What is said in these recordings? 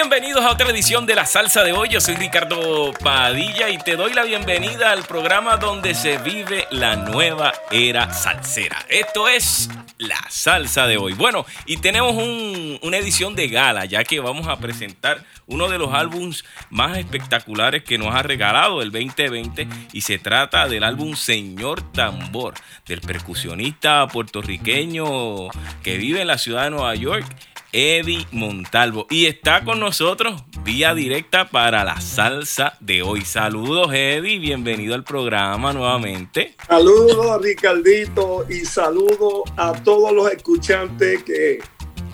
bienvenidos a otra edición de La Salsa de hoy. Yo soy Ricardo Padilla y te doy la bienvenida al programa donde se vive la nueva era salsera. Esto es La Salsa de hoy. Bueno, y tenemos un- una edición de gala ya que vamos a presentar uno de los álbums más espectaculares que nos ha regalado el 2020 y se trata del álbum Señor Tambor del percusionista puertorriqueño que vive en la ciudad de Nueva York Eddie Montalvo. Y está con nosotros vía directa para la salsa de hoy. Saludos, Eddie. Bienvenido al programa nuevamente. Saludos, Ricardito, y saludo a todos los escuchantes que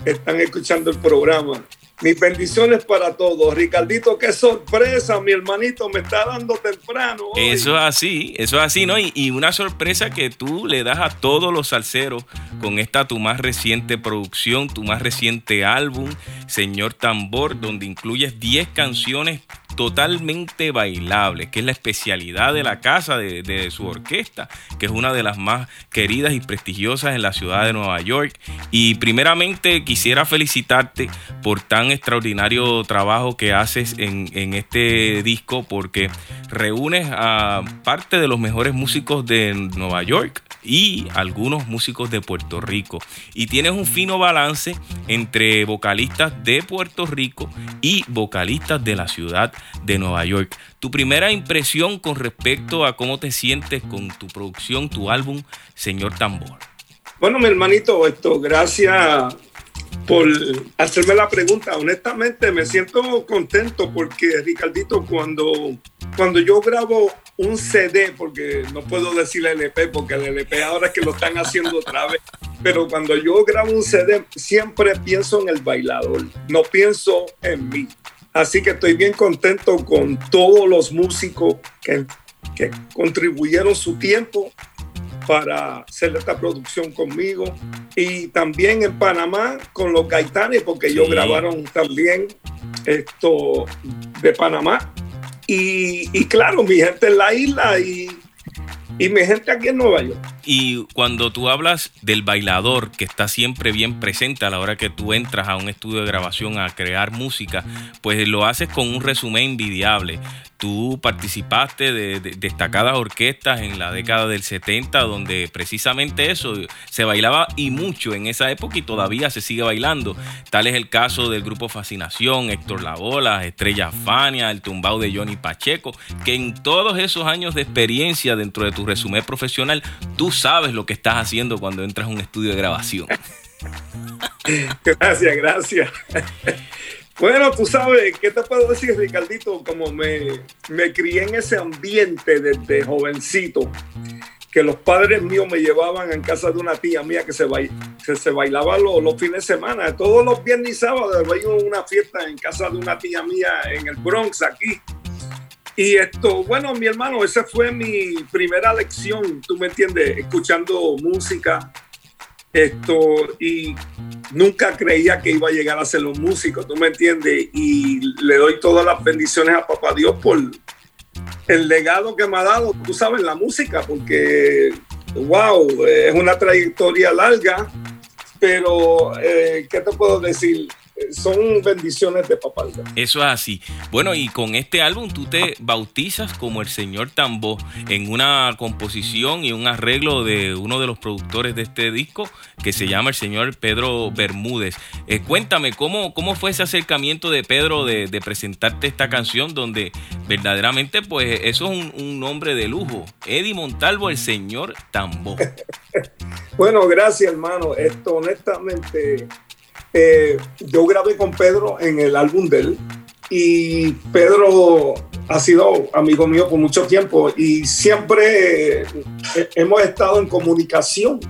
están escuchando el programa. Mis bendiciones para todos. Ricardito, qué sorpresa, mi hermanito me está dando temprano. Eso es así, eso es así, ¿no? Y, y una sorpresa que tú le das a todos los salseros con esta tu más reciente producción, tu más reciente álbum, Señor Tambor, donde incluyes 10 canciones totalmente bailables, que es la especialidad de la casa de, de, su orquesta, que es una de las más queridas y prestigiosas en la ciudad de Nueva York. Y primeramente quisiera felicitarte por tan extraordinario trabajo que haces en, en este disco, porque reúnes a parte de los mejores músicos de Nueva York y algunos músicos de Puerto Rico. Y tienes un fino balance entre vocalistas de Puerto Rico y vocalistas de la ciudad de Nueva York. Tu primera impresión con respecto a cómo te sientes con tu producción, tu álbum, Señor Tambor. Bueno, mi hermanito, esto, gracias por hacerme la pregunta. Honestamente, me siento contento porque, Ricardito, cuando, cuando yo grabo un CD, porque no puedo decir LP, porque el LP ahora es que lo están haciendo otra vez, pero cuando yo grabo un CD, siempre pienso en el bailador, no pienso en mí. Así que estoy bien contento con todos los músicos que, que contribuyeron su tiempo para hacer esta producción conmigo. Y también en Panamá con los Gaitanes, porque ellos grabaron también esto de Panamá. Y, y, claro, mi gente en la isla y, y mi gente aquí en Nueva York. Y cuando tú hablas del bailador que está siempre bien presente a la hora que tú entras a un estudio de grabación a crear música, pues lo haces con un resumen envidiable. Tú participaste de, de, destacadas orquestas en la década del 70, donde precisamente eso se bailaba y mucho en esa época y todavía se sigue bailando. Tal es el caso del grupo Fascinación, Héctor Lavola, Estrella Fania, el tumbao de Johnny Pacheco, que en todos esos años de experiencia dentro de tu resumen profesional, tú sabes lo que estás haciendo cuando entras a un estudio de grabación. Gracias, gracias. Bueno, tú sabes, ¿qué te puedo decir, Ricardito? Como me, me crié en ese ambiente desde jovencito, que los padres míos me llevaban en casa de una tía mía que se, se, se bailaba los, los, fines de semana. Todos los viernes y sábados había una fiesta en casa de una tía mía en el Bronx, aquí. Y esto, bueno, mi hermano, esa fue mi primera lección, tú me entiendes, escuchando música, esto, y nunca creía que iba a llegar a ser un músico, tú me entiendes, y le doy todas las bendiciones a Papá Dios por el legado que me ha dado, tú sabes, la música, porque, wow, es una trayectoria larga, pero, eh, ¿qué te puedo decir? Son bendiciones de papá. Eso es así. Bueno, y con este álbum tú te bautizas como el señor Tambo en una composición y un arreglo de uno de los productores de este disco que se llama el señor Pedro Bermúdez. Eh, cuéntame, ¿cómo, ¿cómo fue ese acercamiento de Pedro de, de, presentarte esta canción donde verdaderamente pues eso es un, un nombre de lujo? Eddie Montalvo, el señor Tambo. bueno, gracias hermano. Esto honestamente eh, yo grabé con Pedro en el álbum de él y Pedro ha sido amigo mío por mucho tiempo y siempre eh, hemos estado en comunicación.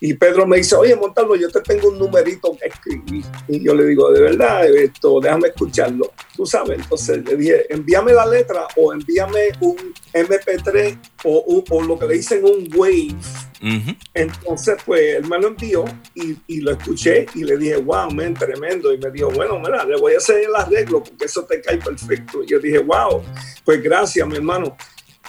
Y Pedro me dice, oye, Montalvo, yo te tengo un numerito que escribí. Y yo le digo, de verdad, esto, déjame escucharlo. Tú sabes, entonces le dije, envíame la letra o envíame un MP3 o, o lo que le dicen un wave. Uh -huh. Entonces, pues él me lo envió y, y, lo escuché y le dije, wow, men, tremendo. Y me dijo, bueno, mira, le voy a hacer el arreglo porque eso te cae perfecto. Y yo dije, wow, pues gracias, mi hermano.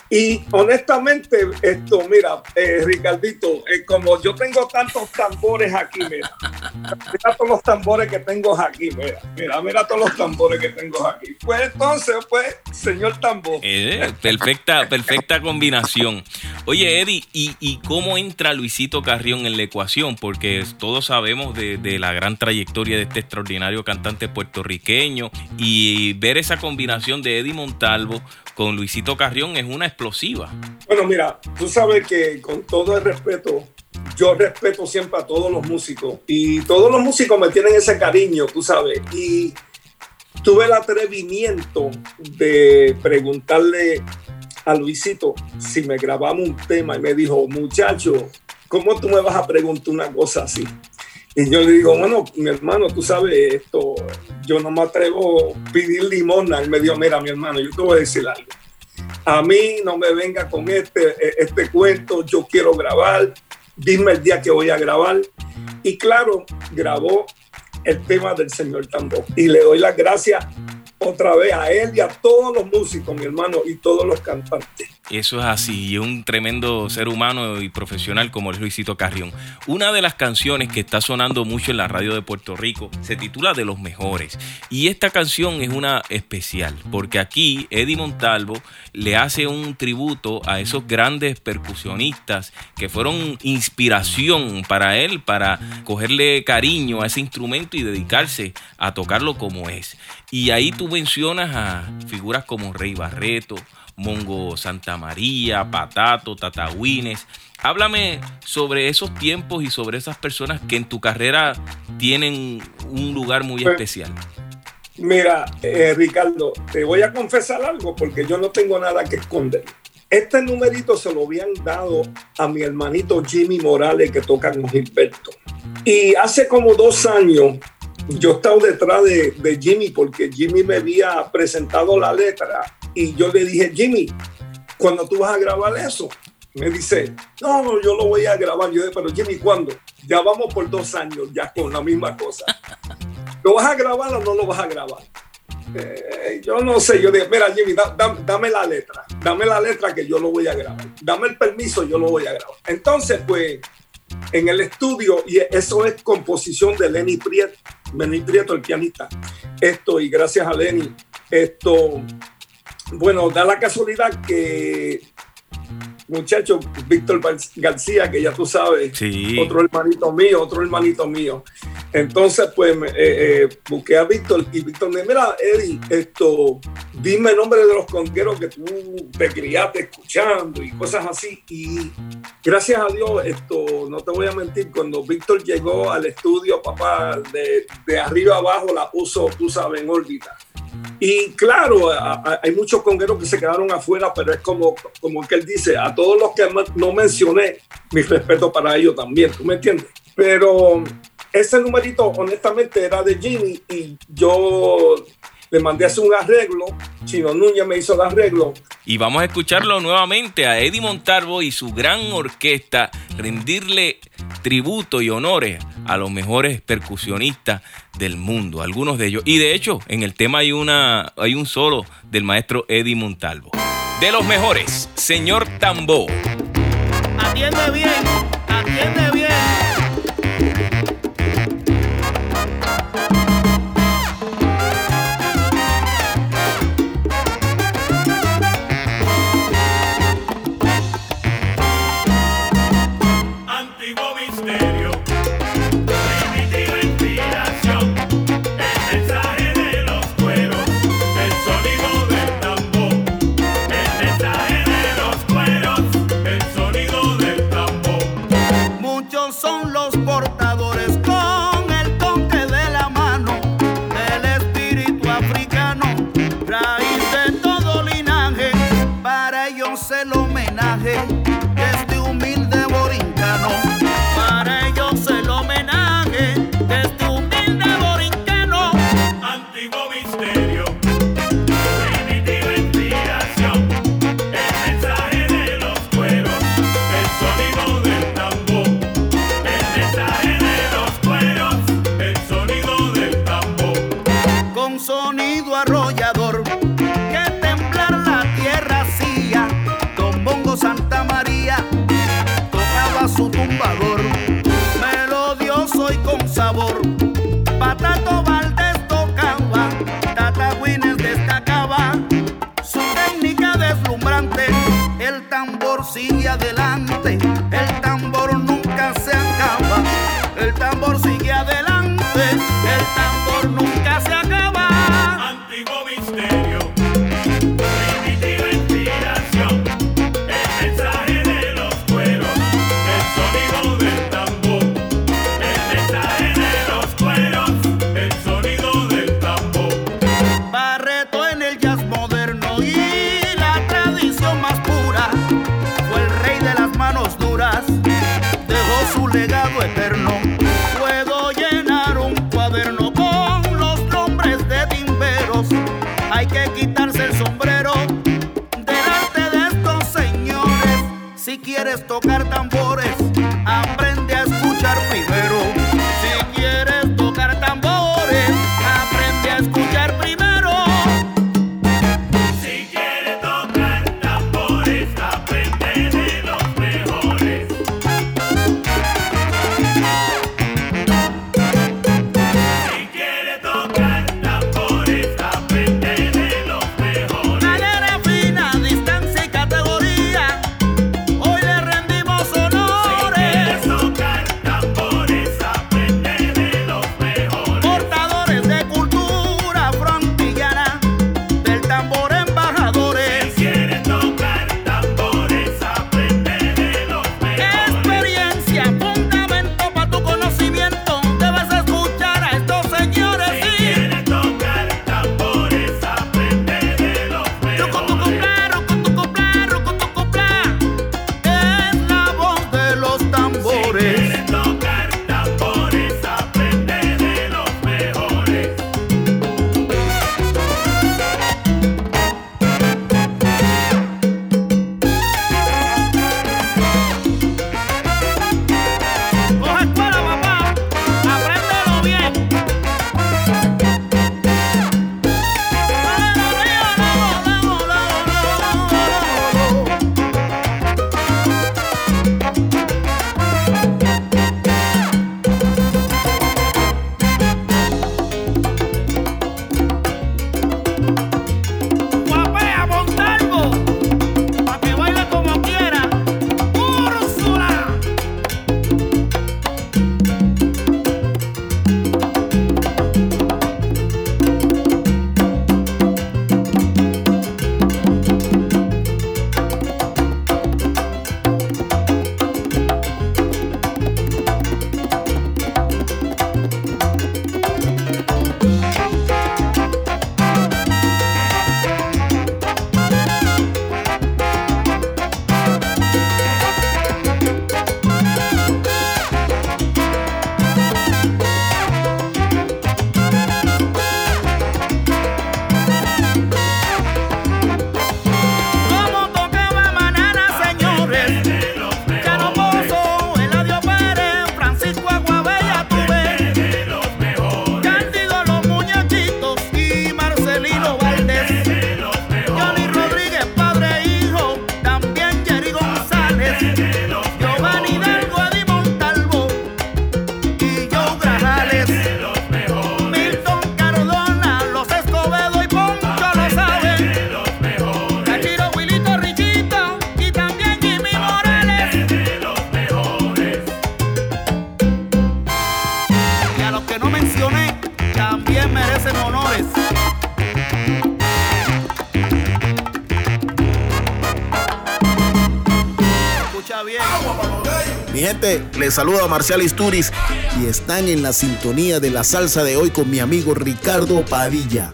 Y honestamente, esto, mira, eh, Ricardito, eh, como yo tengo tantos tambores aquí, mira, mira todos los tambores que tengo aquí, mira, mira, mira todos los tambores que tengo aquí. Pues entonces, pues, señor tambor. Eh, perfecta, perfecta combinación. Oye, Eddie, ¿y, ¿y, cómo entra Luisito Carrión en la ecuación? Porque todos sabemos de, de la gran trayectoria de este extraordinario cantante puertorriqueño y ver esa combinación de Eddie Montalvo con Luisito Carrión es una explosiva. Bueno, mira, tú sabes que con todo el respeto, yo respeto siempre a todos los músicos y todos los músicos me tienen ese cariño, tú sabes. Y tuve el atrevimiento de preguntarle a Luisito si me grabamos un tema y me dijo, muchacho, ¿cómo tú me vas a preguntar una cosa así? Y yo le digo, bueno, mi hermano, tú sabes esto, yo no me atrevo a pedir limosna. Él me dijo, mira, mi hermano, yo te voy a decir algo. A mí no me venga con este, este cuento, yo quiero grabar, dime el día que voy a grabar. Y claro, grabó el tema del señor Tambo. Y le doy las gracias otra vez a él y a todos los músicos, mi hermano, y todos los cantantes. Eso es así, y un tremendo ser humano y profesional como es Luisito Carrión. Una de las canciones que está sonando mucho en la radio de Puerto Rico se titula De los Mejores. Y esta canción es una especial, porque aquí Eddie Montalvo le hace un tributo a esos grandes percusionistas que fueron inspiración para él, para cogerle cariño a ese instrumento y dedicarse a tocarlo como es. Y ahí tú mencionas a figuras como Rey Barreto, Mongo Santa María, Patato, Tatagüines. Háblame sobre esos tiempos y sobre esas personas que en tu carrera tienen un lugar muy Pues, especial. Mira, eh, Ricardo, te voy a confesar algo porque yo no tengo nada que esconder. Este numerito se lo habían dado a mi hermanito Jimmy Morales que toca con Gilberto. Y hace como dos años yo estaba detrás de, de Jimmy porque Jimmy me había presentado la letra y yo le dije, Jimmy, cuando tú vas a grabar eso? Me dice, no, yo lo voy a grabar. Yo dije, pero Jimmy, ¿cuándo? Ya vamos por dos años ya con la misma cosa. ¿Lo vas a grabar o no lo vas a grabar? Eh, yo no sé, yo dije, mira Jimmy, da- da- dame la letra, dame la letra que yo lo voy a grabar, dame el permiso, yo lo voy a grabar. Entonces, pues, en el estudio, y eso es composición de Lenny Prieto, Lenny Prieto, el pianista. Esto, y gracias a Lenny, esto, bueno, da la casualidad que, muchacho, Víctor García, que ya tú sabes, Sí. otro hermanito mío, otro hermanito mío. Entonces, pues, eh, eh, busqué a Víctor y Víctor me dijo, mira, Eddie, esto, dime el nombre de los congueros que tú te criaste escuchando y cosas así. Y gracias a Dios, esto, no te voy a mentir, cuando Víctor llegó al estudio, papá, de, de arriba abajo la puso, tú sabes, en órbita. Y claro, a- a- hay muchos congueros que se quedaron afuera, pero es como, como que él dice, a todos los que no mencioné, mi respeto para ellos también, ¿tú me entiendes? Pero ese numerito honestamente era de Jimmy y yo le mandé hacer un arreglo, Chino Núñez me hizo el arreglo Y vamos a escucharlo nuevamente a Eddie Montalvo y su gran orquesta, rendirle tributo y honores a los mejores percusionistas del mundo, algunos de ellos. Y de hecho, en el tema hay, una, hay un solo del maestro Eddie Montalvo. De los mejores, señor Tambo. Atiende bien, atiende bien. Quieres tocar tambores, les saluda Marcial Isturiz y están en la sintonía de la salsa de hoy con mi amigo Ricardo Padilla.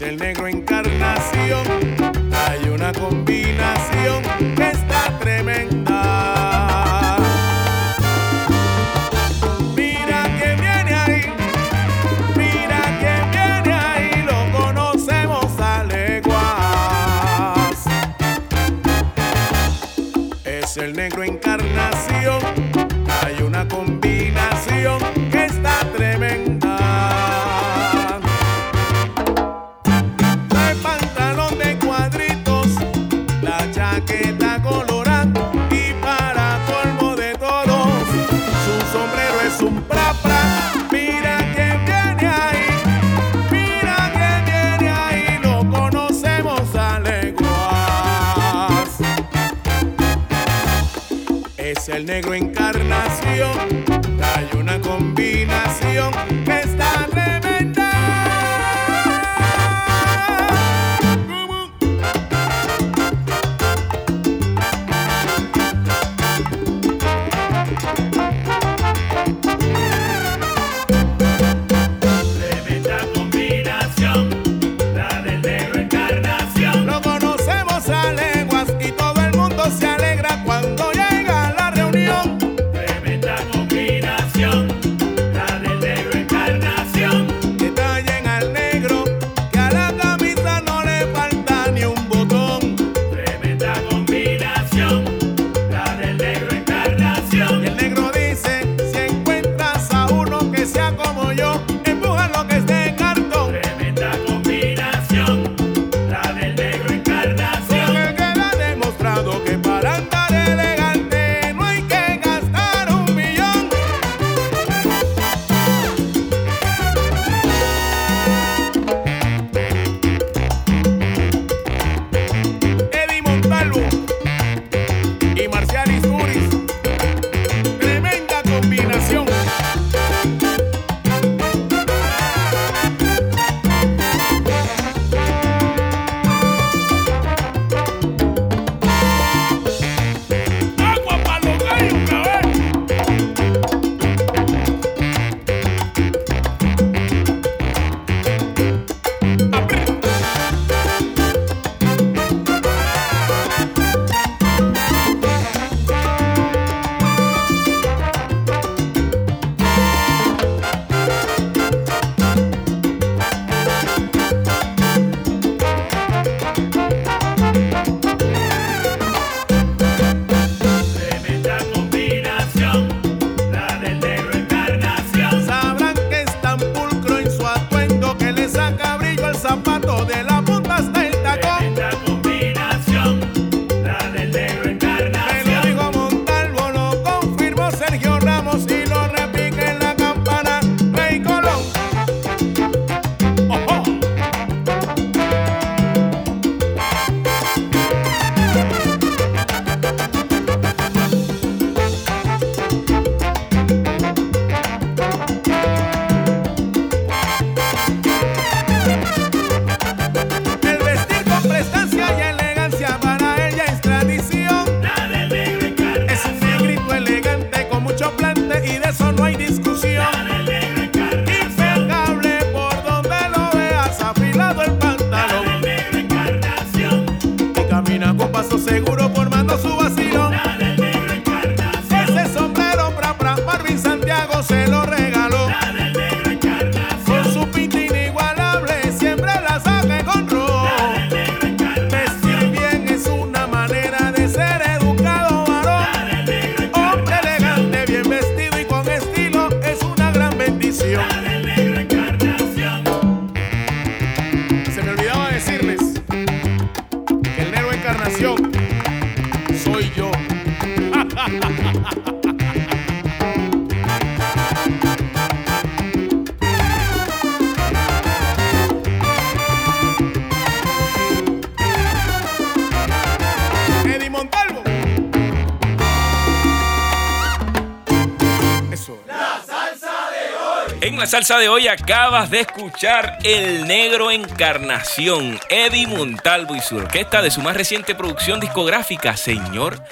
el negro encarnación. Hay una combinación ¡Saborioso! Tremenda combinación. Eddie Montalvo. Eso. La salsa de hoy. En la salsa de hoy acabas de escuchar El Negro Encarnación, Eddie Montalvo y su orquesta de su más reciente producción discográfica, Señor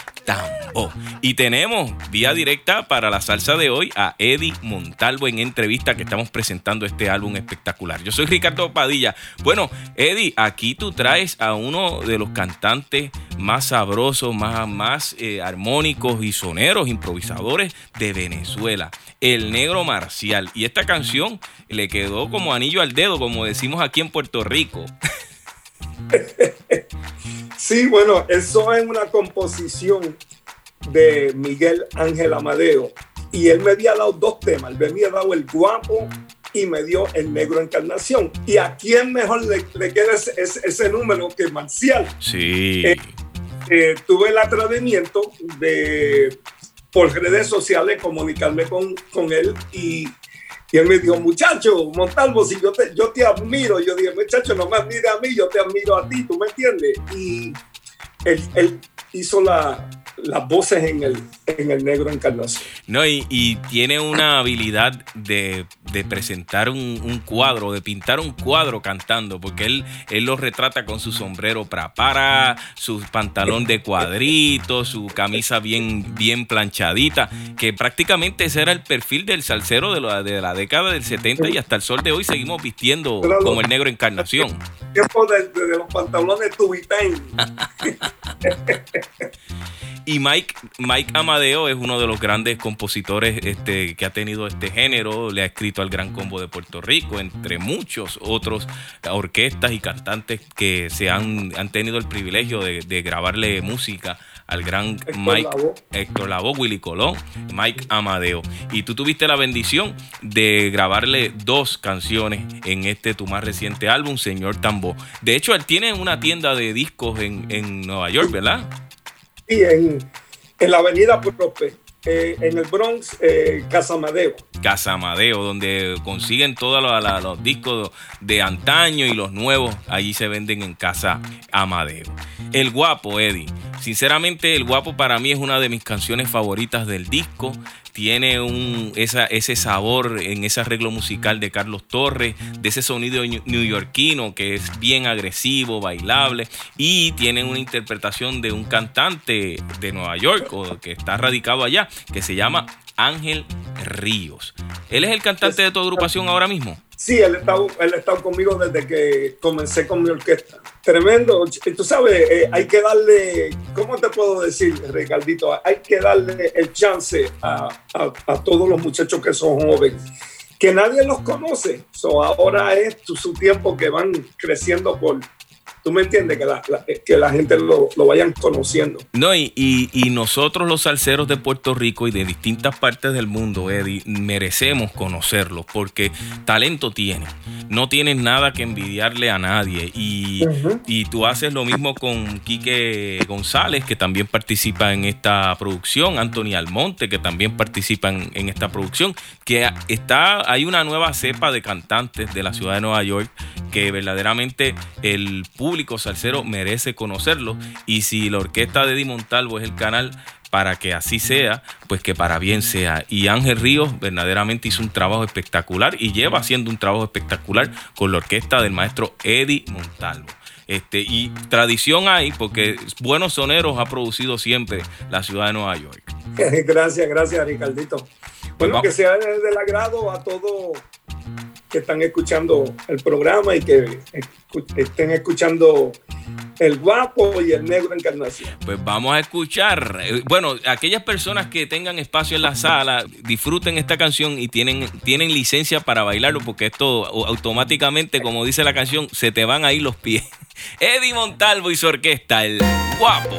y tenemos vía directa para la salsa de hoy a Eddie Montalvo en entrevista que estamos presentando este álbum espectacular. Yo soy Ricardo Padilla. Bueno, Eddie, aquí tú traes a uno de los cantantes más sabrosos, más, más eh, armónicos y soneros, improvisadores de Venezuela, el negro marcial. Y esta canción le quedó como anillo al dedo, como decimos aquí en Puerto Rico. Sí, bueno, eso es una composición de Miguel Ángel Amadeo. Y él me había dado dos temas. Él me había dado el guapo y me dio el negro encarnación. ¿Y a quién mejor le, le queda ese, ese- ese número que Marcial? Sí. Eh, Eh, tuve el atrevimiento de, por redes sociales, comunicarme con, con él y, y él me dijo, muchacho, Montalvo, si yo te, yo te admiro, yo dije, muchacho, no me admire a mí, yo te admiro a ti, ¿tú me entiendes? Y él, él hizo la- las voces en el, en el negro encarnación. No, y, y tiene una habilidad de, de presentar un, un cuadro, de pintar un cuadro cantando, porque él, él lo retrata con su sombrero para, su pantalón de cuadritos, su camisa bien, bien planchadita, que prácticamente ese era el perfil del salsero de la, de la década del 70 y hasta el sol de hoy seguimos vistiendo como el negro encarnación. Tiempo de, de- de los pantalones Tubitén. Y Mike, Mike Amadeo es uno de los grandes compositores este, que ha tenido este género. Le ha escrito al Gran Combo de Puerto Rico, entre muchos otros orquestas y cantantes que se han, han tenido el privilegio de, de grabarle música al gran Héctor Mike Lavoe. Héctor Lavoe, Willy Colón, Mike Amadeo. Y tú tuviste la bendición de grabarle dos canciones en este tu más reciente álbum, Señor Tambo. De hecho, él tiene una tienda de discos en, en Nueva York, ¿verdad? Y en, en la avenida Prope, eh, en el Bronx, eh, Casa Madeo. Casa Amadeo, donde consiguen todos los discos de antaño y los nuevos, allí se venden en Casa Amadeo. El Guapo, Eddie. Sinceramente, El Guapo para mí es una de mis canciones favoritas del disco. Tiene un, ese sabor en ese arreglo musical de Carlos Torres, de ese sonido neoyorquino que es bien agresivo, bailable, y tiene una interpretación de un cantante de Nueva York o que está radicado allá, que se llama Ángel Ríos. ¿Él es el cantante de tu agrupación ahora mismo? Sí, él está, él está conmigo desde que comencé con mi orquesta. Tremendo. Tú sabes, eh, hay que darle, ¿cómo te puedo decir, Ricardito? Hay que darle el chance a, a- todos los muchachos que son jóvenes, que nadie los conoce. So, ahora es su tiempo que van creciendo por, tú me entiendes, que la, la- que la gente lo, lo vayan conociendo. No, y, y- y nosotros los salseros de Puerto Rico y de distintas partes del mundo, Eddie, merecemos conocerlos porque talento tienen. No tienen nada que envidiarle a nadie. Y, y tú haces lo mismo con Quique González, que también participa en esta producción, Anthony Almonte, que también participa en, en esta producción, que está, hay una nueva cepa de cantantes de la ciudad de Nueva York que verdaderamente el público salsero merece conocerlo. Y si la orquesta de Eddie Montalvo es el canal para que así sea, pues que para bien sea. Y Ángel Ríos verdaderamente hizo un trabajo espectacular y lleva haciendo un trabajo espectacular con la orquesta del maestro Eddie Montalvo. Este, y tradición hay, porque buenos soneros ha producido siempre la ciudad de Nueva York. gracias, gracias, Ricardito. Bueno, vamos. que sea del agrado a todos que están escuchando el programa y que estén escuchando el guapo y el negro encarnación. Pues vamos a escuchar. Eh, Bueno, aquellas personas que tengan espacio en la sala, disfruten esta canción y tienen, tienen licencia para bailarlo, porque esto au- automáticamente, como dice la canción, se te van a ir los pies. Eddie Montalvo y su orquesta, el guapo.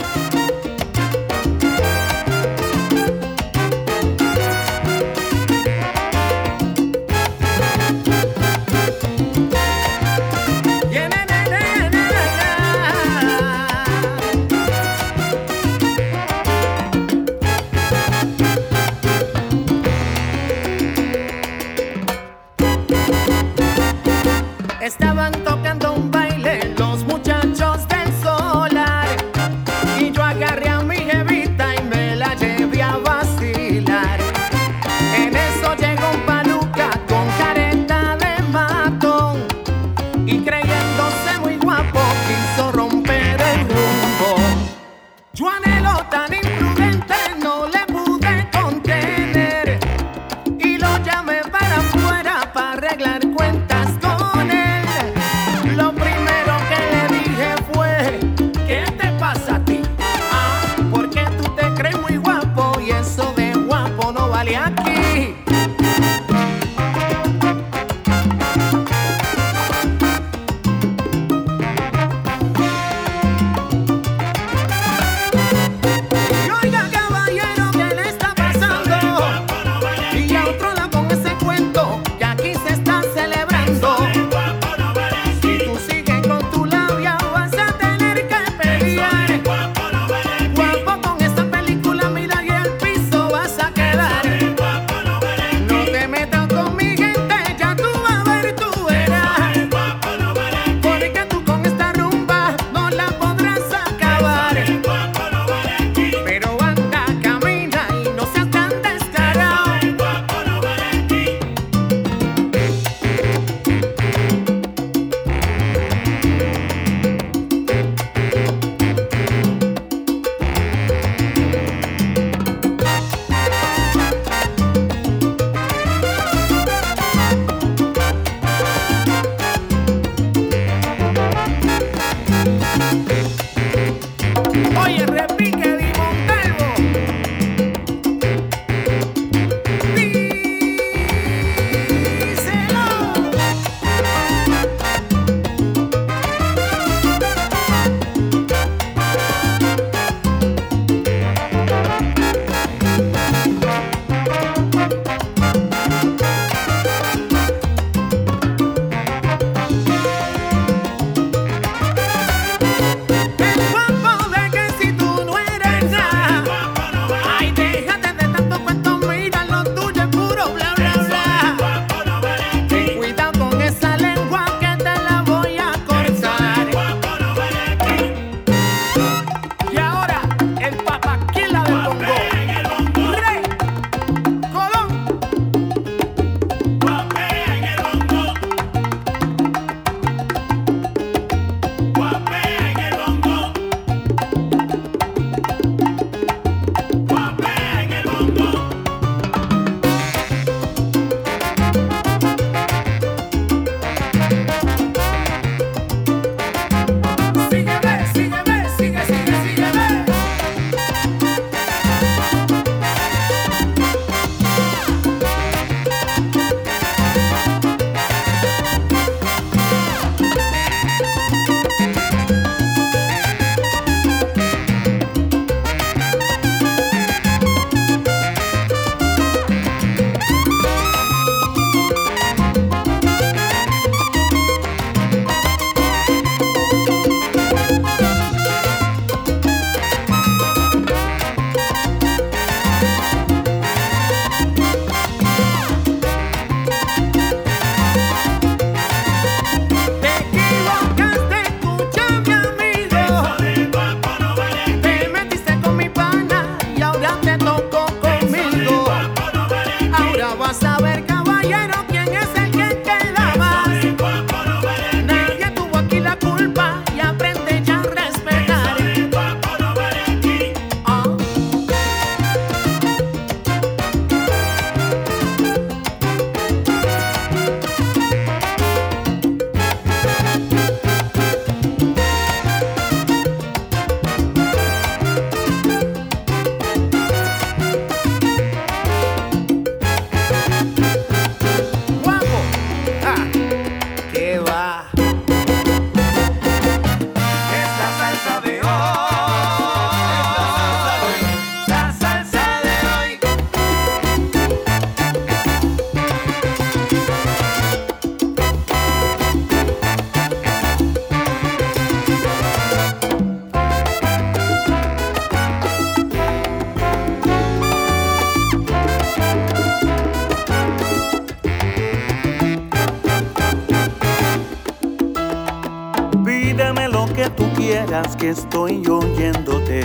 que estoy oyéndote.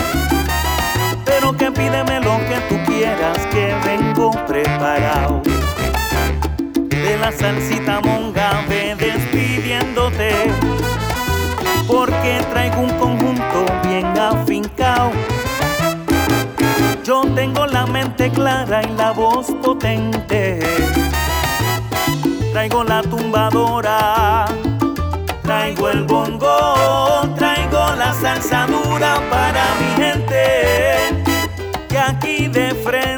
Pero que pídeme lo que tú quieras, que vengo preparado. De la salsita monga ve despidiéndote, porque traigo un conjunto bien afincao. Yo tengo la mente clara y la voz potente. Traigo la tumbadora, traigo el bond salsa dura para mi gente. Que aquí de frente.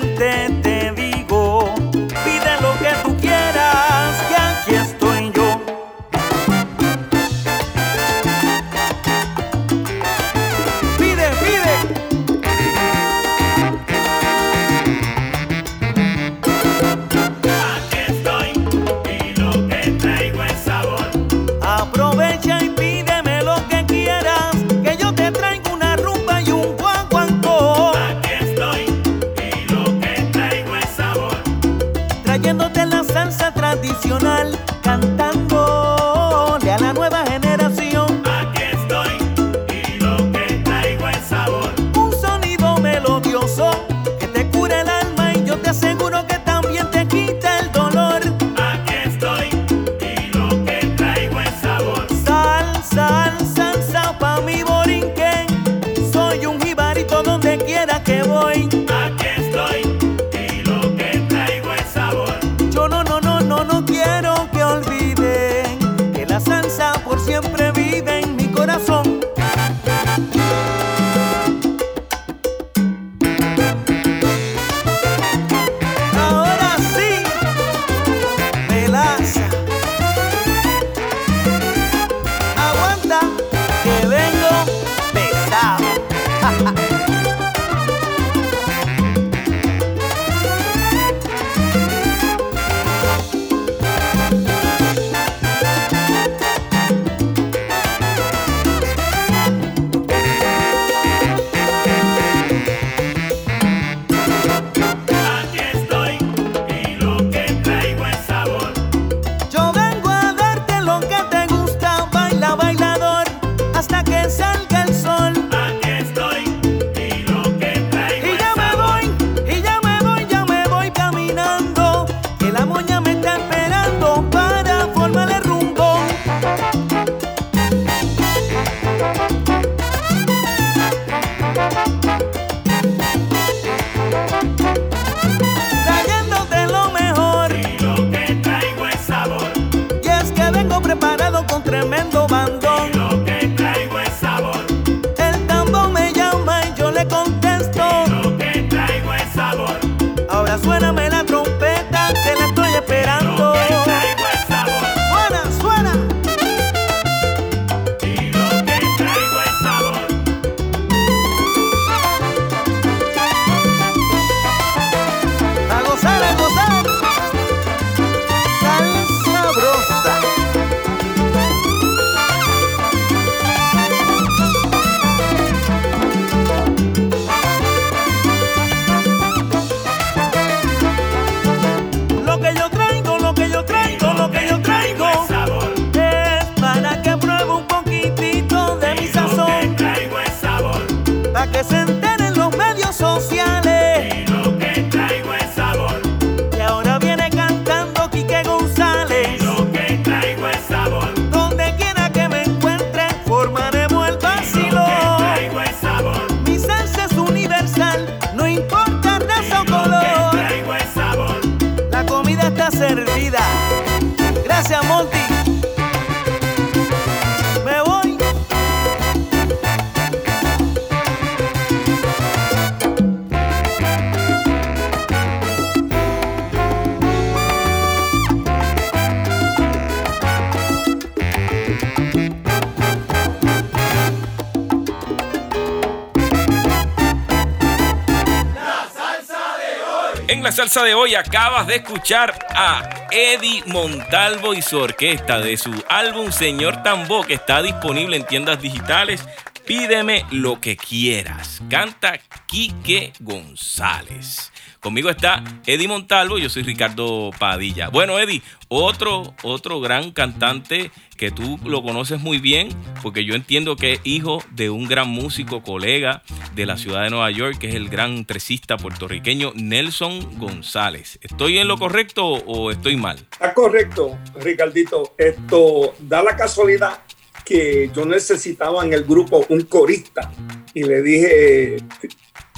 de hoy acabas de escuchar a Eddie Montalvo y su orquesta de su álbum Señor Tambo que está disponible en tiendas digitales. Pídeme lo que quieras. Canta Quique González. Conmigo está Eddie Montalvo y yo soy Ricardo Padilla. Bueno, Eddie, otro, otro gran cantante que tú lo conoces muy bien, porque yo entiendo que es hijo de un gran músico, colega, de la ciudad de Nueva York, que es el gran tresista puertorriqueño Nelson González. ¿Estoy en lo correcto o estoy mal? Está correcto, Ricardito. Esto da la casualidad que yo necesitaba en el grupo un corista y le dije,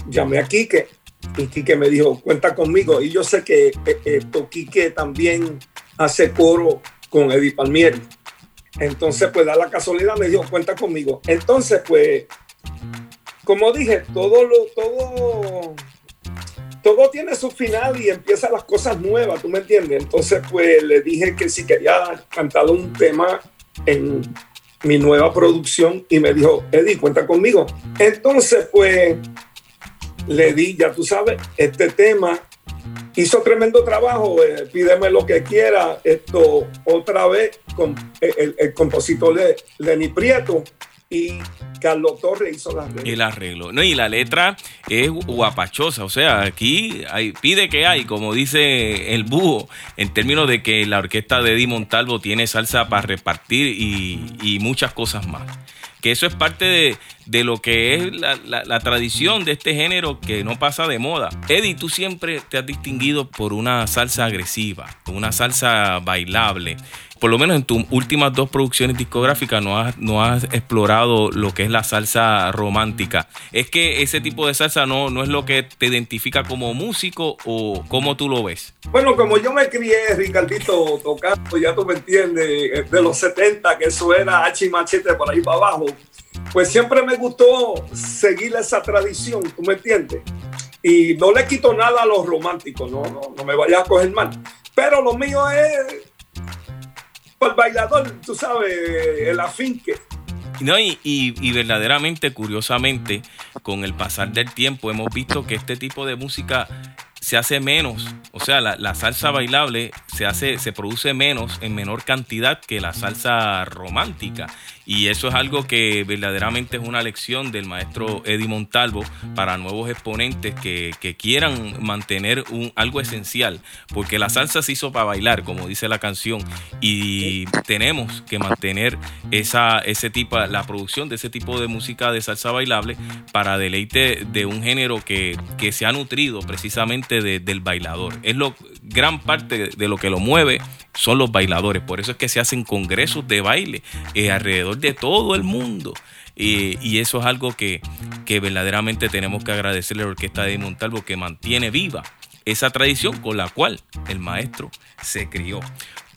llamé a Quique y Quique me dijo, cuenta conmigo. Y yo sé que eh, esto, Quique también hace coro con Eddie Palmieri. Entonces, pues da la casualidad, me dijo, cuenta conmigo. Entonces, pues, como dije, todo lo, todo, todo tiene su final y empiezan las cosas nuevas, ¿tú me entiendes? Entonces, pues le dije que si quería cantar un tema en mi nueva producción y me dijo, Eddie, cuenta conmigo. Entonces, pues, le di, ya tú sabes, este tema hizo tremendo trabajo, eh, pídeme lo que quiera, esto otra vez con el, el compositor de Lenny Prieto y Carlos Torres hizo la arreglo. El arreglo. No, y la letra es guapachosa. O sea, aquí pide que hay, como dice el búho, en términos de que la orquesta de Eddie Montalvo tiene salsa para repartir y, y muchas cosas más. Que eso es parte de, lo que es la- la tradición de este género que no pasa de moda. Eddie, tú siempre te has distinguido por una salsa agresiva, una salsa bailable. Por lo menos en tus últimas dos producciones discográficas no has, no has explorado lo que es la salsa romántica. ¿Es que ese tipo de salsa no, no es lo que te identifica como músico o cómo tú lo ves? Bueno, como yo me crié, Ricardito, tocando, ya tú me entiendes, de los 70, que eso era H y machete por ahí para abajo, pues siempre me gustó seguir esa tradición, tú me entiendes. Y no le quito nada a los románticos, no, no, no me vayas a coger mal. Pero lo mío es el bailador, tú sabes, el afinque. No, y, y- y verdaderamente, curiosamente, con el pasar del tiempo hemos visto que este tipo de música se hace menos. O sea, la, la salsa bailable se hace, se produce menos en menor cantidad que la salsa romántica. Y eso es algo que verdaderamente es una lección del maestro Eddie Montalvo para nuevos exponentes que, quieran mantener un, algo esencial. Porque la salsa se hizo para bailar, como dice la canción. Y tenemos que mantener esa, ese tipo, la producción de ese tipo de música de salsa bailable para deleite de un género que, que se ha nutrido precisamente de- del bailador. Es lo gran parte de lo que lo mueve son los bailadores. Por eso es que se hacen congresos de baile eh, alrededor de todo el mundo. Eh, y eso es algo que, que verdaderamente tenemos que agradecerle a la Orquesta de Montalvo que mantiene viva esa tradición con la cual el maestro se crió.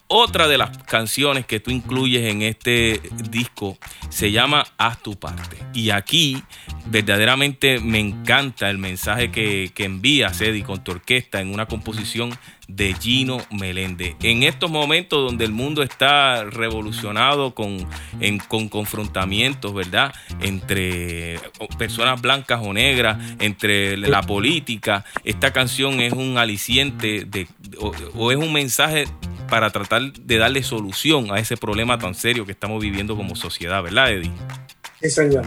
Otra de las canciones que tú incluyes en este disco se llama Haz tu parte. Y aquí verdaderamente me encanta el mensaje que, que envías, Eddie, con tu orquesta en una composición de Gino Meléndez. En estos momentos donde el mundo está revolucionado con, en- con confrontamientos, ¿verdad? Entre personas blancas o negras, entre la política, esta canción es un aliciente de, o, o es un mensaje para tratar de darle solución a ese problema tan serio que estamos viviendo como sociedad, ¿verdad, Eddie? Sí, señor.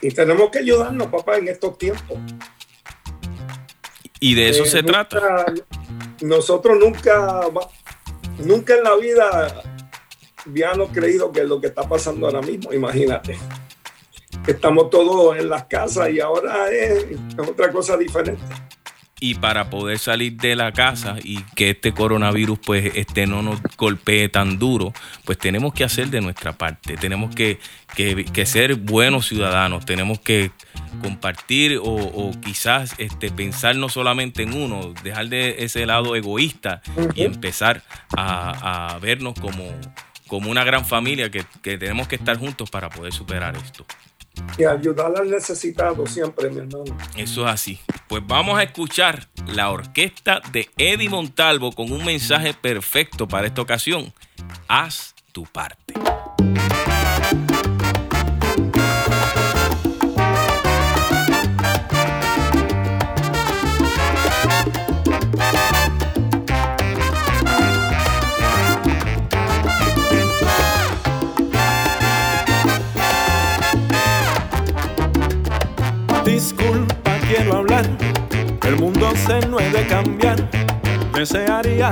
Y tenemos que ayudarnos, papá, en estos tiempos. Y de eso Eh, se trata. Nosotros nunca, nunca en la vida habíamos creído que es lo que está pasando ahora mismo, imagínate. Estamos todos en las casas y ahora es, otra cosa diferente. y para poder salir de la casa y que este coronavirus pues este no nos golpee tan duro, pues tenemos que hacer de nuestra parte, tenemos que- que ser buenos ciudadanos, tenemos que compartir o, o quizás este, pensar no solamente en uno, dejar de ese lado egoísta y empezar a, a vernos como, como una gran familia que, que tenemos que estar juntos para poder superar esto. Y ayudar al necesitado siempre, mi hermano. Eso es así. Pues vamos a escuchar la orquesta de Eddie Montalvo con un mensaje perfecto para esta ocasión. Haz tu parte. Desearía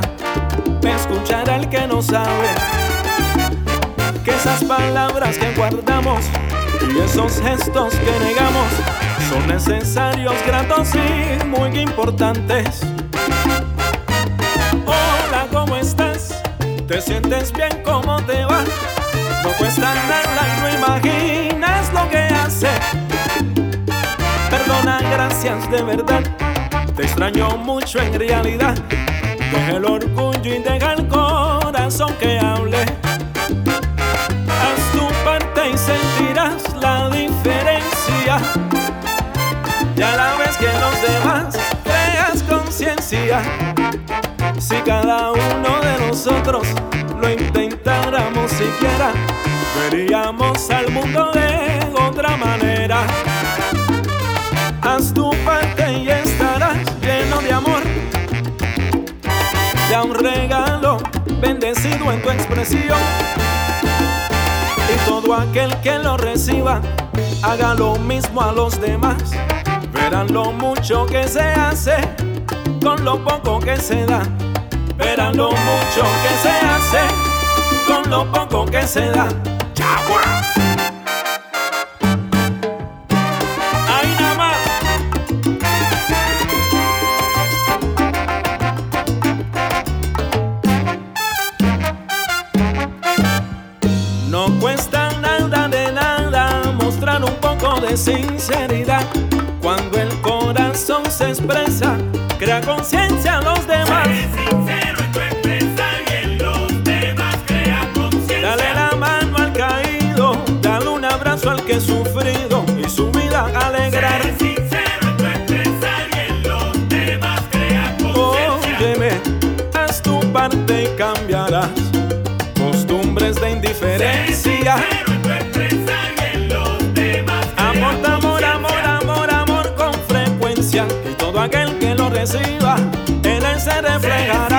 escuchar al que no sabe que esas palabras que guardamos y esos gestos que negamos son necesarios, gratos y muy importantes. Hola, ¿cómo estás? ¿Te sientes bien? ¿Cómo te va? No cuesta nada no imaginas lo que hace. Perdona, gracias de verdad. Te extraño mucho en realidad. Deja el orgullo y deja el corazón que hable. Haz tu parte y sentirás la diferencia. Ya la vez que los demás creas conciencia. Si cada uno de nosotros lo intentáramos siquiera, veríamos al mundo de otra manera. Un regalo bendecido en tu expresión. Y todo aquel que lo reciba, haga lo mismo a los demás. Verán lo mucho que se hace con lo poco que se da. Verán lo mucho que se hace con lo poco que se da. Sinceridad. Cuando el corazón se expresa, crea conciencia a los demás. Sé sincero en tu expresar y en los demás crea conciencia. Dale la mano al caído, dale un abrazo al que ha sufrido y su vida alegrar. Sé sincero en tu expresar y en los demás crea conciencia. Óyeme, haz tu parte y cambiarás aquel que lo reciba, en él se reflejará.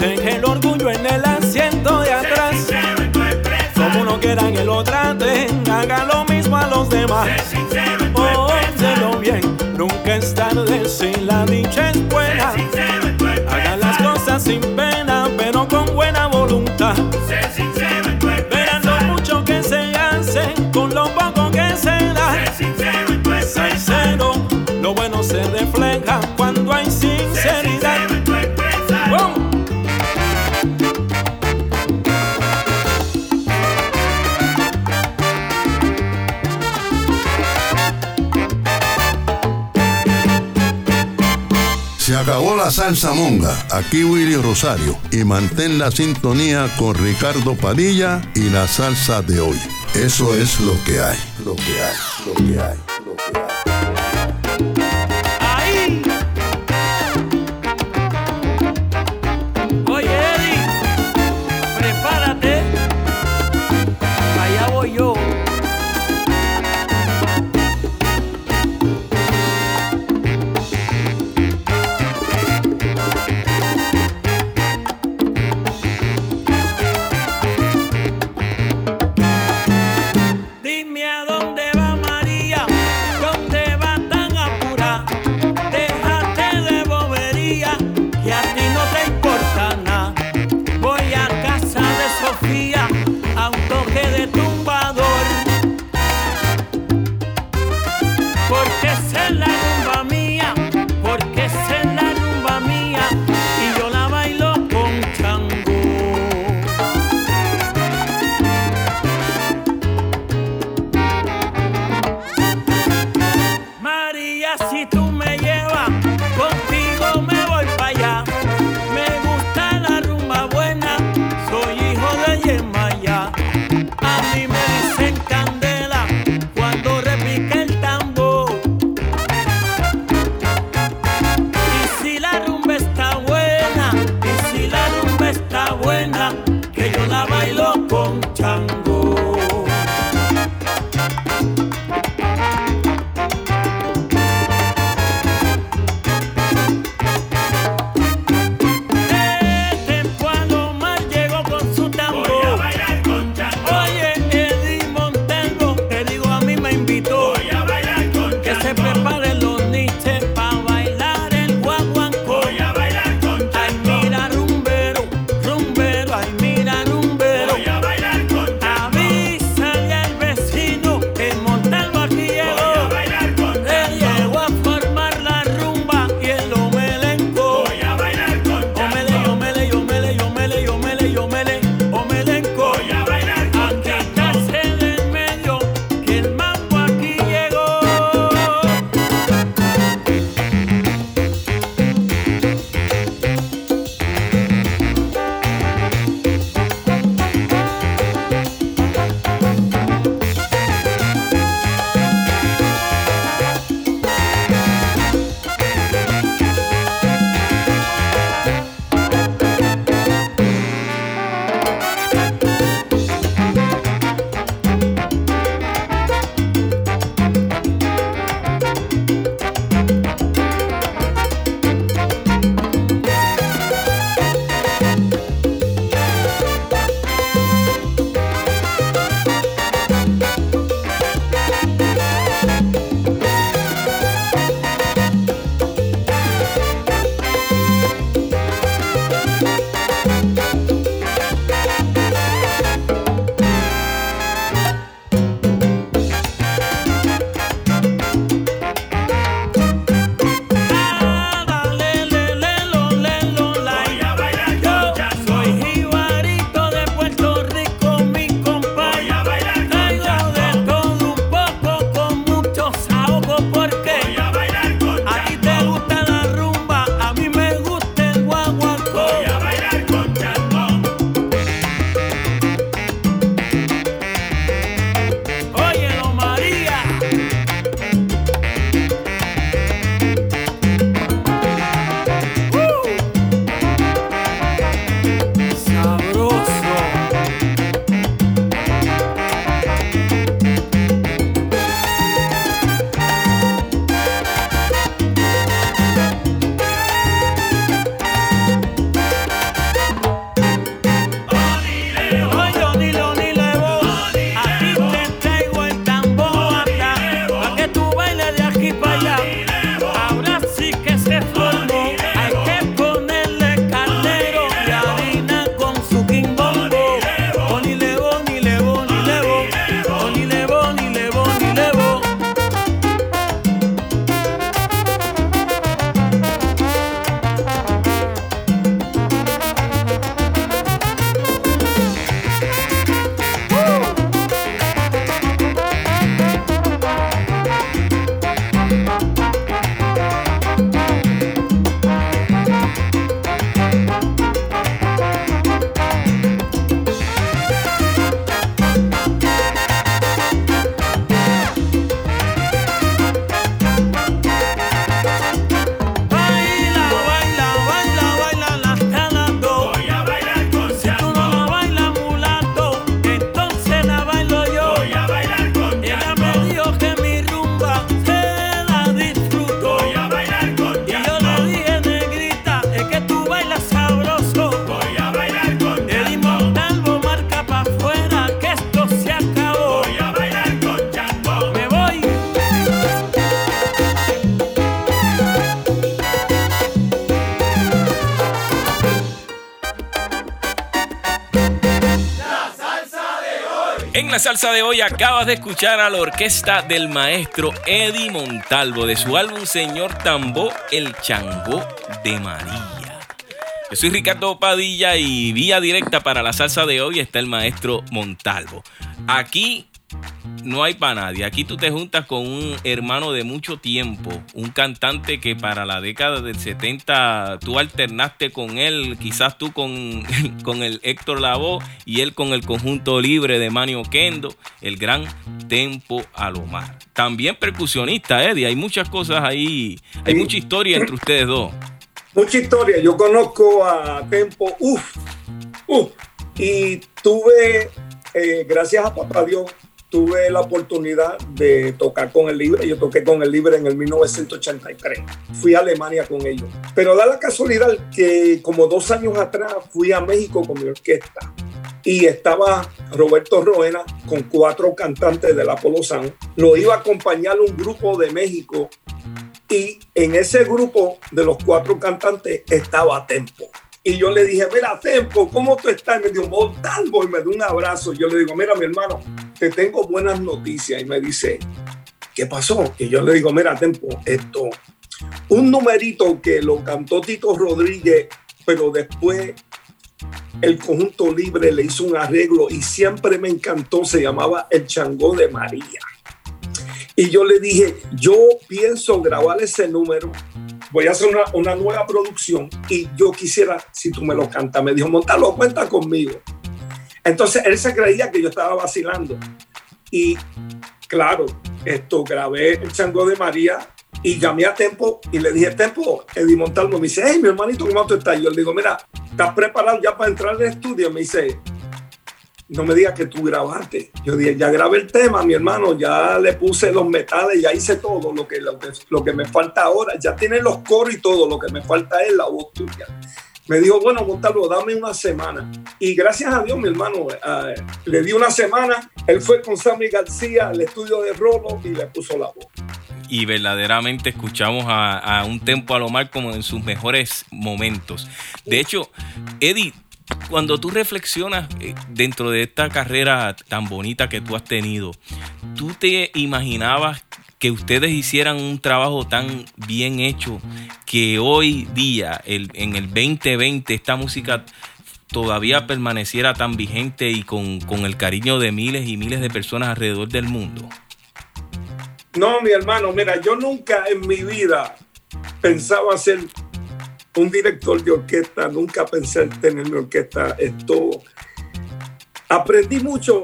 Deje el orgullo en el asiento de atrás. Como no quieran que lo traten, haga lo mismo a los demás. Óyelo bien, nunca es tarde si la dicha es salsa monga. Aquí Willy Rosario. Y mantén la sintonía con Ricardo Padilla y la salsa de hoy. Eso es lo que hay. Lo que hay. Lo que hay. y me dicen En la salsa de hoy acabas de escuchar a la orquesta del maestro Eddie Montalvo de su álbum Señor Tambó, El Changó de María. Yo soy Ricardo Padilla y vía directa para la salsa de hoy está el maestro Montalvo. Aquí no hay para nadie. Aquí tú te juntas con un hermano de mucho tiempo, un cantante que para la década del 70 tú alternaste con él, quizás tú con, con el Héctor Lavoe y él con el conjunto libre de Manio Kendo, el gran Tempo Alomar. También percusionista, Eddie, hay muchas cosas ahí, hay mucha historia entre ustedes dos. Mucha historia, yo conozco a Tempo, uff, uff, y tuve, eh, gracias a papá Dios, tuve la oportunidad de tocar con el Libre. Yo toqué con el Libre en el 1983. Fui a Alemania con ellos. Pero da la casualidad que como dos años atrás fui a México con mi orquesta. Y estaba Roberto Roena con cuatro cantantes del Apolo San. Lo iba a acompañar un grupo de México. Y en ese grupo de los cuatro cantantes estaba Tempo. Y yo le dije, mira, Tempo, ¿cómo tú estás? Y me dijo, Montalvo, y me dio un abrazo. Yo le digo, mira, mi hermano, te tengo buenas noticias. Y me dice, ¿qué pasó? Y yo le digo, mira, Tempo, esto, un numerito que lo cantó Tito Rodríguez, pero después el conjunto libre le hizo un arreglo y siempre me encantó, se llamaba El Changó de María. Y yo le dije, yo pienso grabar ese número, voy a hacer una, una nueva producción y yo quisiera, si tú me lo cantas, me dijo, montalo, cuenta conmigo. Entonces él se creía que yo estaba vacilando. Y claro, esto grabé el chango de María y llamé a Tempo y le dije, Tempo, Eddie Montalvo me dice, hey, mi hermanito, ¿cómo tú estás? Yo le digo, mira, ¿estás preparado ya para entrar al estudio? Me dice, no me digas que tú grabaste. Yo dije, ya grabé el tema, mi hermano, ya le puse los metales, ya hice todo lo que, lo que, lo que me falta ahora. Ya tiene los coros y todo, lo que me falta es la voz tuya. Me dijo, bueno, Montalvo, dame una semana. Y gracias a Dios, mi hermano, eh, le di una semana. Él fue con Sammy García al estudio de Rolo y le puso la voz. y verdaderamente escuchamos a, a un Tempo Alomar como en sus mejores momentos. De hecho, Eddie, cuando tú reflexionas eh, dentro de esta carrera tan bonita que tú has tenido, ¿tú te imaginabas que ustedes hicieran un trabajo tan bien hecho que hoy día, el- en el 2020, esta música todavía permaneciera tan vigente y con, con el cariño de miles y miles de personas alrededor del mundo? No, mi hermano, mira, yo nunca en mi vida pensaba ser un director de orquesta, nunca pensé en tener mi orquesta. Esto aprendí mucho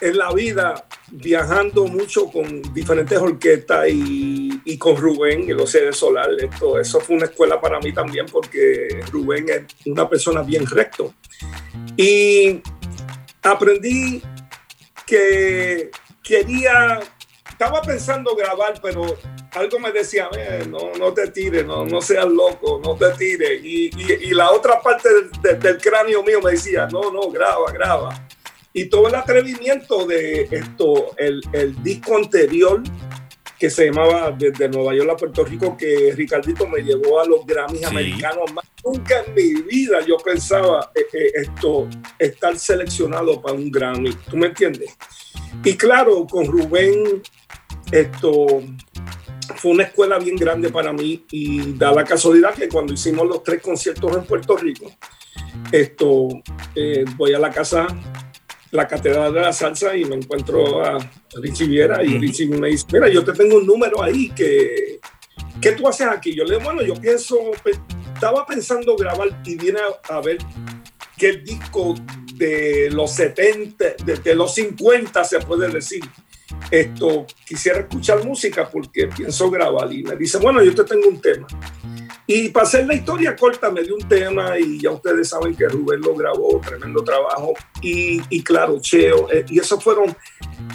en la vida viajando mucho con diferentes orquestas y, y con Rubén, el Océano Solar. Esto, eso fue una escuela para mí también porque Rubén es una persona bien recto. Y aprendí que quería, estaba pensando grabar, pero algo me decía, "Eh, no, no te tires, no, no seas loco, no te tires. Y, y- y la otra parte del, del- del cráneo mío me decía, no, no, graba, graba. Y todo el atrevimiento de esto, el, el disco anterior que se llamaba Desde Nueva York a Puerto Rico, que Ricardito me llevó a los Grammys Sí. americanos. Más nunca en mi vida yo pensaba eh, eh, esto, estar seleccionado para un Grammy. ¿Tú me entiendes? Y claro, con Rubén, esto fue una escuela bien grande para mí y da la casualidad que cuando hicimos los tres conciertos en Puerto Rico, esto, eh, voy a la casa, la Catedral de la Salsa y me encuentro a Richie Viera y. Richie me dice, mira, yo te tengo un número ahí que, ¿qué tú haces aquí? Yo le digo, bueno, yo pienso, pe- estaba pensando grabar y viene a, a ver el disco de los 70, de, de los 50 se puede decir, esto, quisiera escuchar música porque pienso grabar y me dice, bueno, yo te tengo un tema. Y para hacer la historia corta me dio un tema y ya ustedes saben que Rubén lo grabó, tremendo trabajo. Y, y claro, Cheo, eh, y eso fueron,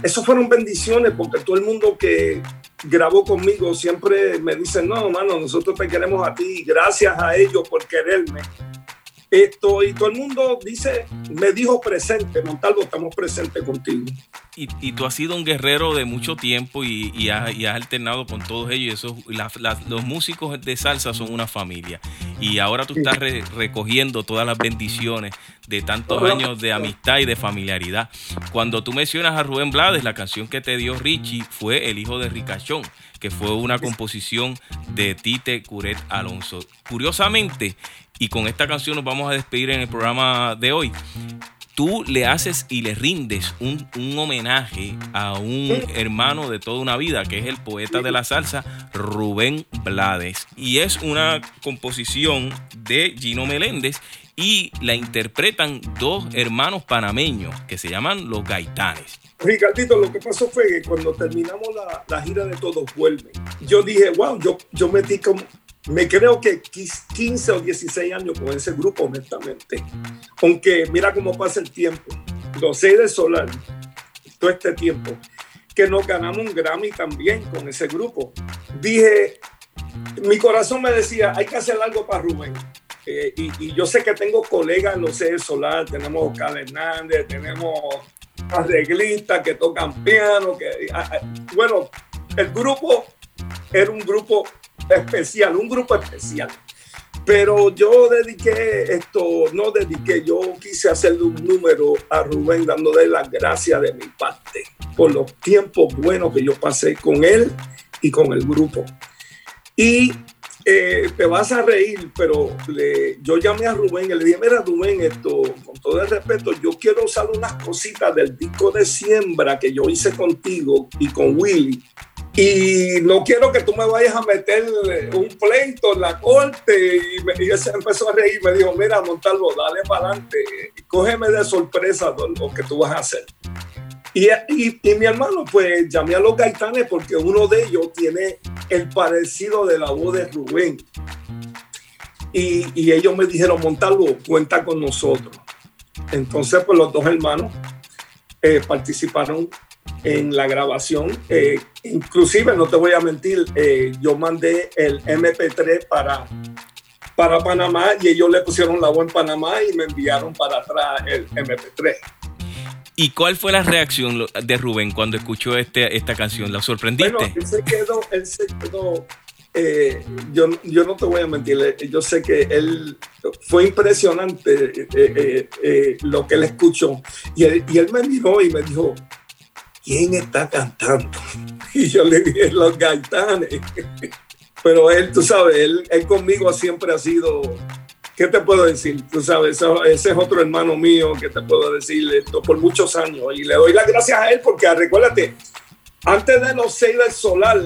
eso fueron bendiciones porque todo el mundo que grabó conmigo siempre me dice, no, mano, nosotros te queremos a ti, gracias a ellos por quererme. Esto, y todo el mundo dice, me dijo presente, Montalvo, estamos presentes contigo. Y, y tú has sido un guerrero de mucho tiempo y, y has, y has alternado con todos ellos. Y eso, la- la- los músicos de salsa son una familia. Y ahora tú estás re- recogiendo todas las bendiciones de tantos años de amistad y de familiaridad. Cuando tú mencionas a Rubén Blades, la canción que te dio Richie fue El hijo de Ricachón, que fue una composición de Tite Curet Alonso. Curiosamente, y con esta canción nos vamos a despedir en el programa de hoy tú le haces y le rindes un, un homenaje a un hermano de toda una vida, que es el poeta de la salsa, Rubén Blades. Y es una composición de Gino Meléndez y la interpretan dos hermanos panameños que se llaman los Gaitanes. Ricardito, lo que pasó fue que cuando terminamos la, la gira de Todos Vuelven, yo dije, wow, yo, yo metí como me creo que 15 o 16 años con ese grupo, honestamente. Aunque mira cómo pasa el tiempo. Los seis de Solar, todo este tiempo, que nos ganamos un Grammy también con ese grupo. Dije, mi corazón me decía, hay que hacer algo para Rubén. Eh, y, yo sé que tengo colegas en los seis de Solar, tenemos Oscar Hernández, tenemos arreglistas que tocan piano, que, bueno, el grupo era un grupo especial, un grupo especial. Pero yo dediqué esto, no dediqué, yo quise hacerle un número a Rubén dándole las gracias de mi parte por los tiempos buenos que yo pasé con él y con el grupo. Y eh, te vas a reír, pero le, yo llamé a Rubén y le dije, mira Rubén, esto, con todo el respeto, yo quiero usar unas cositas del disco de siembra que yo hice contigo y con Willy y no quiero que tú me vayas a meter un pleito en la corte. Y, me, y se empezó a reír me dijo, mira, Montalvo, dale para adelante, cógeme de sorpresa lo que tú vas a hacer. Y, y, y, mi hermano, pues llamé a los gaitanes porque uno de ellos tiene el parecido de la voz de Rubén. Y, y ellos me dijeron, Montalvo, cuenta con nosotros. Entonces, pues los dos hermanos eh, participaron en la grabación. Eh, inclusive, no te voy a mentir, eh, yo mandé el MP3 para, para Panamá y ellos le pusieron la voz en Panamá y me enviaron para atrás el MP3. ¿Y cuál fue la reacción de Rubén cuando escuchó este, esta canción? ¿La sorprendiste? Bueno, él se quedó, él se quedó eh, yo, yo no te voy a mentir, yo sé que él fue impresionante eh, eh, eh, lo que él escuchó. Y él, y él me miró y me dijo, ¿quién está cantando? Y yo le dije, los gaitanes. Pero él, tú sabes, él, él conmigo siempre ha sido, ¿qué te puedo decir? Tú sabes, ese es otro hermano mío que te puedo decir esto por muchos años. Y le doy las gracias a él porque recuérdate, antes de los seis del solar,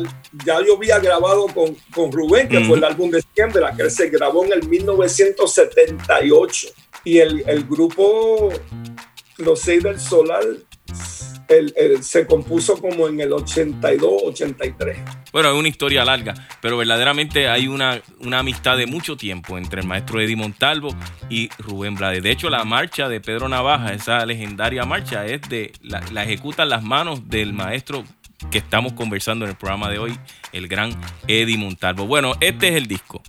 ya yo había grabado con, con Rubén, que fue el álbum de Siembra, que se grabó en el 1978. Y el, el grupo Los seis del solar se compuso como en el 82, 83. Bueno, es una historia larga, pero verdaderamente hay una, una amistad de mucho tiempo entre el maestro Eddie Montalvo y Rubén Blades. De hecho, la marcha de Pedro Navaja, esa legendaria marcha, es de la, la ejecutan las manos del maestro que estamos conversando en el programa de hoy, el gran Eddie Montalvo. Bueno, este es el disco.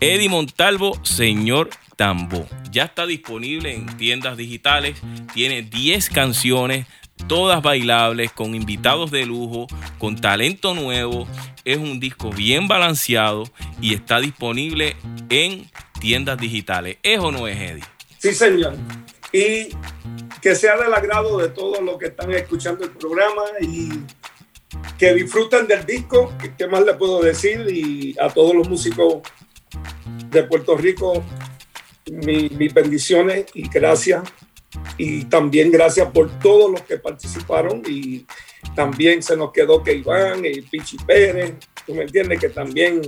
Eddie Montalvo, Señor Tambo. Ya está disponible en tiendas digitales. Tiene 10 canciones todas bailables, con invitados de lujo, con talento nuevo. Es un disco bien balanceado y está disponible en tiendas digitales. ¿Es o no es, Eddie? Sí, señor. Y que sea del agrado de todos los que están escuchando el programa y que disfruten del disco. ¿Qué más le puedo decir? Y a todos los músicos de Puerto Rico, mis mi bendiciones y gracias y también gracias por todos los que participaron y también se nos quedó que Iván y Pichi Pérez, tú me entiendes, que también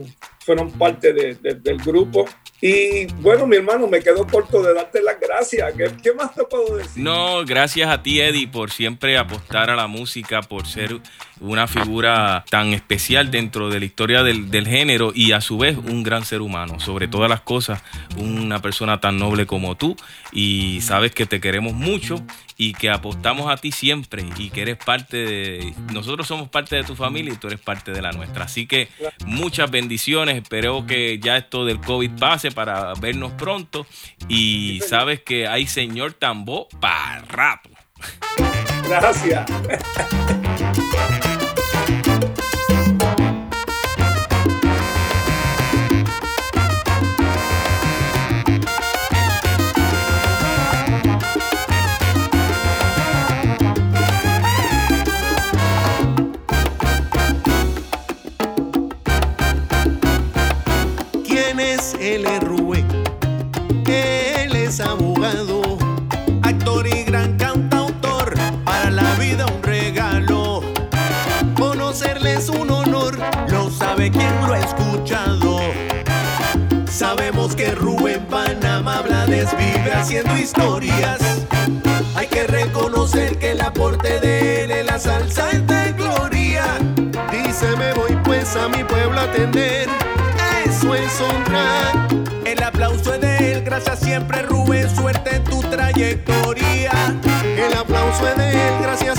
fueron parte de, de, del grupo. Y bueno, mi hermano, me quedo corto de darte las gracias. ¿Qué, ¿Qué, más te puedo decir? No, gracias a ti, Eddie, por siempre apostar a la música, por ser una figura tan especial dentro de la historia del, del, género y a su vez un gran ser humano. Sobre todas las cosas, una persona tan noble como tú. Y sabes que te queremos mucho y que apostamos a ti siempre y que eres parte de... Nosotros somos parte de tu familia y tú eres parte de la nuestra. Así que muchas bendiciones. Espero que ya esto del COVID pase para vernos pronto. Y sabes que hay señor Tambo para rato. Gracias. Es Rubén, él es abogado, actor y gran cantautor, para la vida un regalo. Conocerle es un honor, lo sabe quien lo ha escuchado. Sabemos que Rubén Panamá Blades vive haciendo historias. Hay que reconocer que el aporte de él en la salsa es de gloria. Dice me voy pues a mi pueblo a atender. Es el aplauso es de él, gracias siempre Rubén, suerte en tu trayectoria. El aplauso es de él, gracias